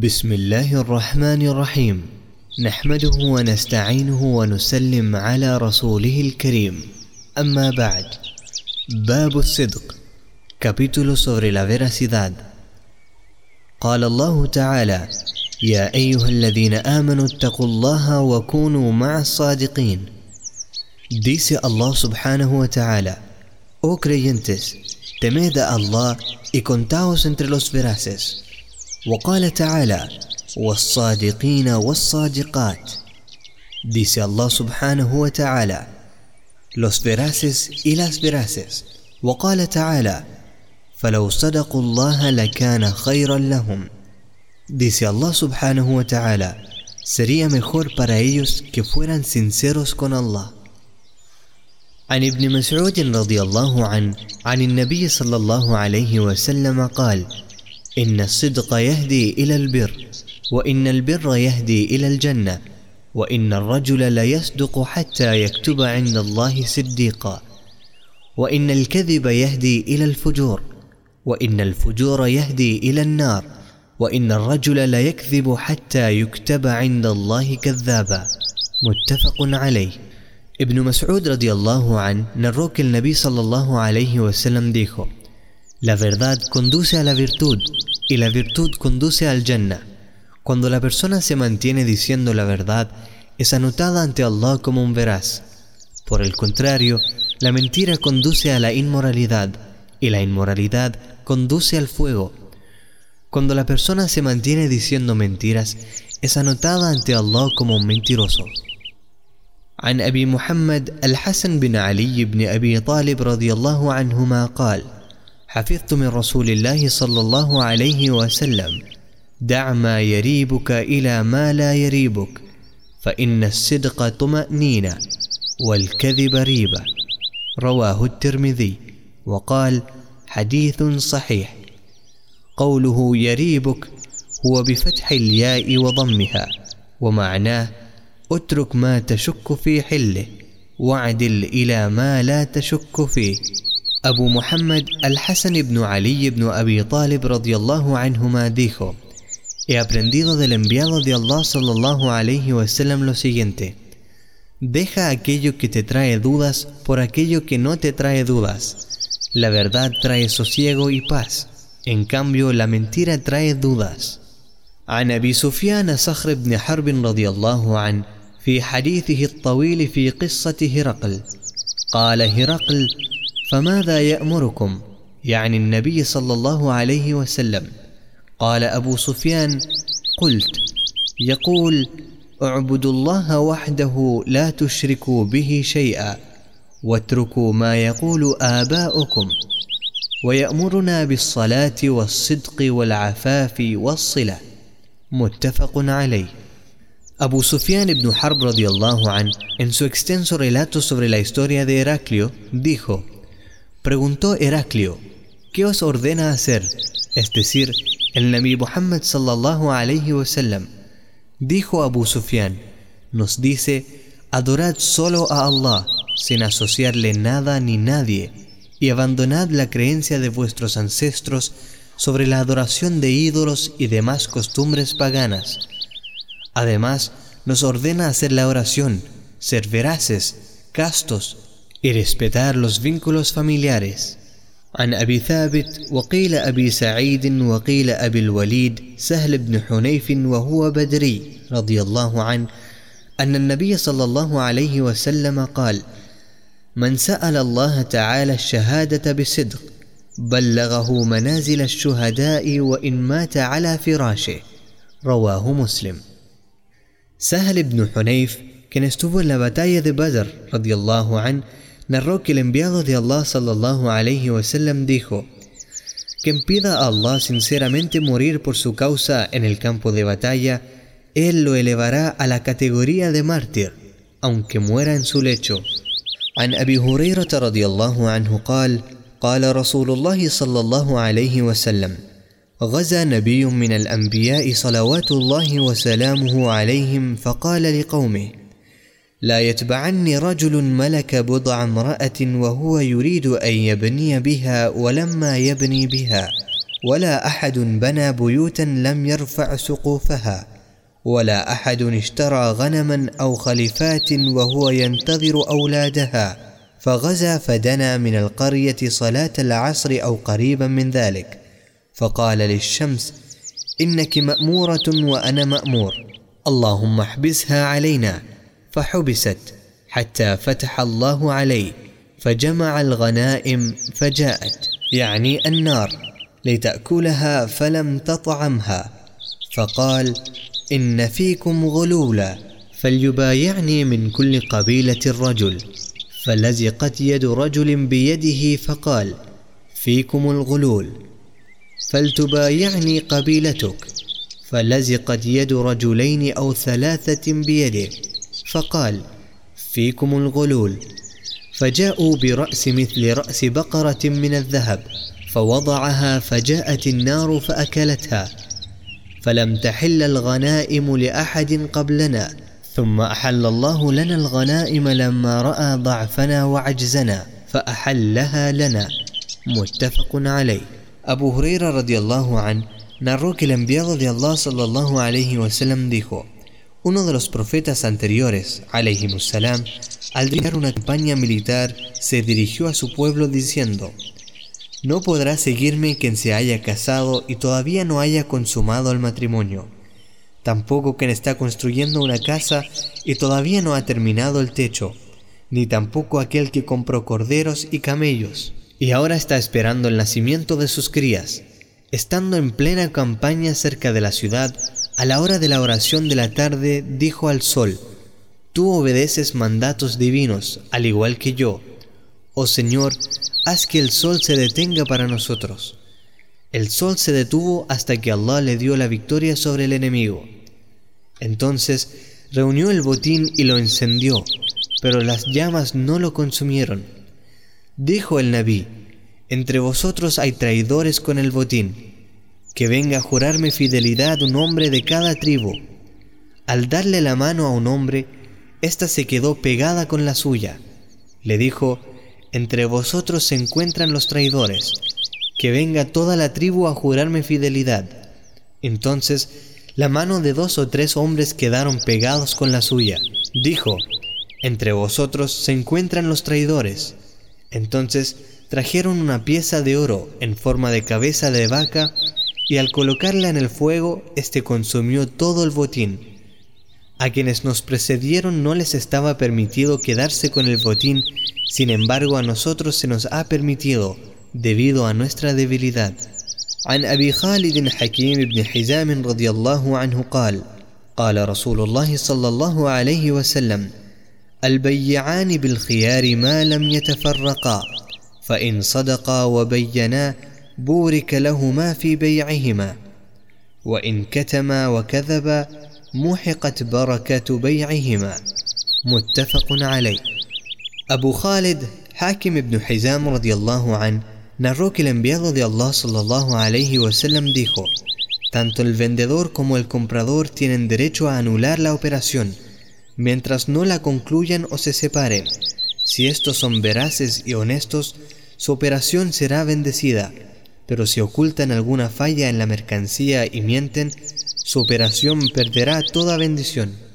بسم الله الرحمن الرحيم. نحمده ونستعينه ونسلم على رسوله الكريم. أما بعد باب الصدق capítulo sobre la veracidad قال الله تعالى يا أيها الذين آمنوا اتقوا الله وكونوا مع الصادقين. Dice Allah subhanahu wa ta'ala. Oh creyentes, temed a Allah y contaos entre los veraces. وقال تعالى والصادقين والصادقات. Dice الله سبحانه وتعالى لوس veraces y سبراسيس وقال تعالى فلو صدقوا الله لكان خيرا لهم. Dice الله سبحانه وتعالى sería mejor para ellos que fueran sinceros con عن ابن مسعود رضي الله عنه عن النبي صلى الله عليه وسلم قال إن الصدق يهدي إلى البر وإن البر يهدي إلى الجنة وإن الرجل ليصدق حتى يكتب عند الله صديقا. وإن الكذب يهدي إلى الفجور وإن الفجور يهدي إلى النار وإن الرجل ليكذب حتى يكتب عند الله كذابا. متفق عليه. ابن مسعود رضي الله عنه el Nabi sallallahu alayhi wa sallam dijo La verdad conduce a la virtud y la virtud conduce al Jannah. Cuando la persona se mantiene diciendo la verdad, es anotada ante Allah como un veraz. Por el contrario, la mentira conduce a la inmoralidad y la inmoralidad conduce al fuego. Cuando la persona se mantiene diciendo mentiras, es anotada ante Allah como un mentiroso. عن أبي محمد الحسن بن علي بن أبي طالب رضي الله عنهما قال: حفظت من رسول الله صلى الله عليه وسلم دع ما يريبك إلى ما لا يريبك فإن الصدق طمأنينة والكذب ريبة. رواه الترمذي وقال حديث صحيح. قوله يريبك هو بفتح الياء وضمها ومعناه اترك ما تشك في حله واعدل إلى ما لا تشك فيه. Abu Muhammad al-Hassan ibn Ali ibn Abi Talib radiyallahu anhuma dijo: He aprendido del enviado de Allah sallallahu alayhi wasallam lo siguiente: Deja aquello que te trae dudas por aquello que no te trae dudas. La verdad trae sosiego y paz, en cambio la mentira trae dudas. عن أبي سفيان صخر بن حرب رضي الله عنه في حديثه الطويل في قصة هرقل قال هرقل فماذا يأمركم؟ يعني النبي صلى الله عليه وسلم. قال أبو سفيان قلت يقول اعبدوا الله وحده لا تشركوا به شيئا واتركوا ما يقول آباؤكم. ويأمرنا بالصلاة والصدق والعفاف والصلة. متفق عليه. Abu Sufyan ibn Harb radiallahu an, en su extenso relato sobre la historia de Heraclio, dijo: Preguntó Heraclio, ¿qué os ordena hacer? Es decir, el Nabi Muhammad sallallahu alayhi wasallam. Dijo Abu Sufyan, nos dice, adorad solo a Allah, sin asociarle nada ni nadie, y abandonad la creencia de vuestros ancestros sobre la adoración de ídolos y demás costumbres paganas. Además, nos ordena hacer la oración, ser veraces, castos, y respetar los vínculos familiares. عن أبي ثابت وقيل أبي سعيد وقيل أبي الوليد سهل بن حنيف وهو بدري رضي الله عنه أن النبي صلى الله عليه وسلم قال: من سأل الله تعالى الشهادة بصدق بلغه منازل الشهداء وإن مات على فراشه. رواه مسلم. سهل بن حنيف quien estuvo en la batalla de Badr radiallahu an narró que el enviado de Allah sallallahu alayhi wasallam dijo: Quien pida a Allah sinceramente morir por su causa en el campo de batalla, él lo elevará a la categoría de mártir, aunque muera en su lecho. عن أبي هريرة رضي الله عنه قال: قال رسول الله صلى الله عليه وسلم: غزا نبي من الأنبياء صلوات الله وسلامه عليهم فقال لقومه: لا يتبعني رجل ملك بضع امرأة وهو يريد أن يبني بها ولما يبني بها ولا أحد بنى بيوتا لم يرفع سقوفها ولا أحد اشترى غنما أو خليفات وهو ينتظر أولادها فغزا فدنا من القرية صلاة العصر أو قريبا من ذلك. فقال للشمس إنك مأمورة وأنا مأمور اللهم احبسها علينا. فحبست حتى فتح الله عليه فجمع الغنائم فجاءت يعني النار لتأكلها فلم تطعمها. فقال إن فيكم غلولا فليبايعني من كل قبيلة رجل فلزقت يد رجل بيده فقال فيكم الغلول. فلتبايعني قبيلتك. فلزقت يد رجلين أو ثلاثة بيده. فقال فيكم الغلول. فجاءوا برأس مثل رأس بقرة من الذهب فوضعها فجاءت النار فأكلتها. فلم تحل الغنائم لأحد قبلنا ثم أحل الله لنا الغنائم لما رأى ضعفنا وعجزنا فأحلها لنا. متفق عليه. أبو هريرة رضي الله عنه narró que el enviado de Allah sallallahu alayhi wasallam Uno de los profetas anteriores, salam, al dirigir una campaña militar, se dirigió a su pueblo diciendo, No podrá seguirme quien se haya casado y todavía no haya consumado el matrimonio, tampoco quien está construyendo una casa y todavía no ha terminado el techo, ni tampoco aquel que compró corderos y camellos, y ahora está esperando el nacimiento de sus crías. Estando en plena campaña cerca de la ciudad, a la hora de la oración de la tarde dijo al sol, Tú obedeces mandatos divinos, al igual que yo. Oh Señor, haz que el sol se detenga para nosotros. El sol se detuvo hasta que Allah le dio la victoria sobre el enemigo. Entonces reunió el botín y lo encendió, pero las llamas no lo consumieron. Dijo el Nabí, entre vosotros hay traidores con el botín que venga a jurarme fidelidad un hombre de cada tribu. Al darle la mano a un hombre, ésta se quedó pegada con la suya. Le dijo, entre vosotros se encuentran los traidores, que venga toda la tribu a jurarme fidelidad. Entonces, la mano de dos o tres hombres quedaron pegados con la suya. Dijo, entre vosotros se encuentran los traidores. Entonces trajeron una pieza de oro en forma de cabeza de vaca y al colocarla en el fuego, éste consumió todo el botín. A quienes nos precedieron no les estaba permitido quedarse con el botín, sin embargo a nosotros se nos ha permitido, debido a nuestra debilidad. عن أبي خالد حكيم بن حزام رضي الله عنه قال قال رسول الله صلى الله عليه وسلم البيعان بالخيار ما لم يتفرقا فإن صدقا وبينا بورك لهما في بيعهما وان كتما وكذبا محقت بركه بيعهما متفق عليه Abu Khalid Hakim ibn Hizam radiallahu an narró que el enviado de Allah sallallahu alayhi wasallam dijo Tanto el vendedor como el comprador tienen derecho a anular la operación mientras no la concluyan o se separen. Si estos son veraces y honestos, su operación será bendecida pero si ocultan alguna falla en la mercancía y mienten, su operación perderá toda bendición.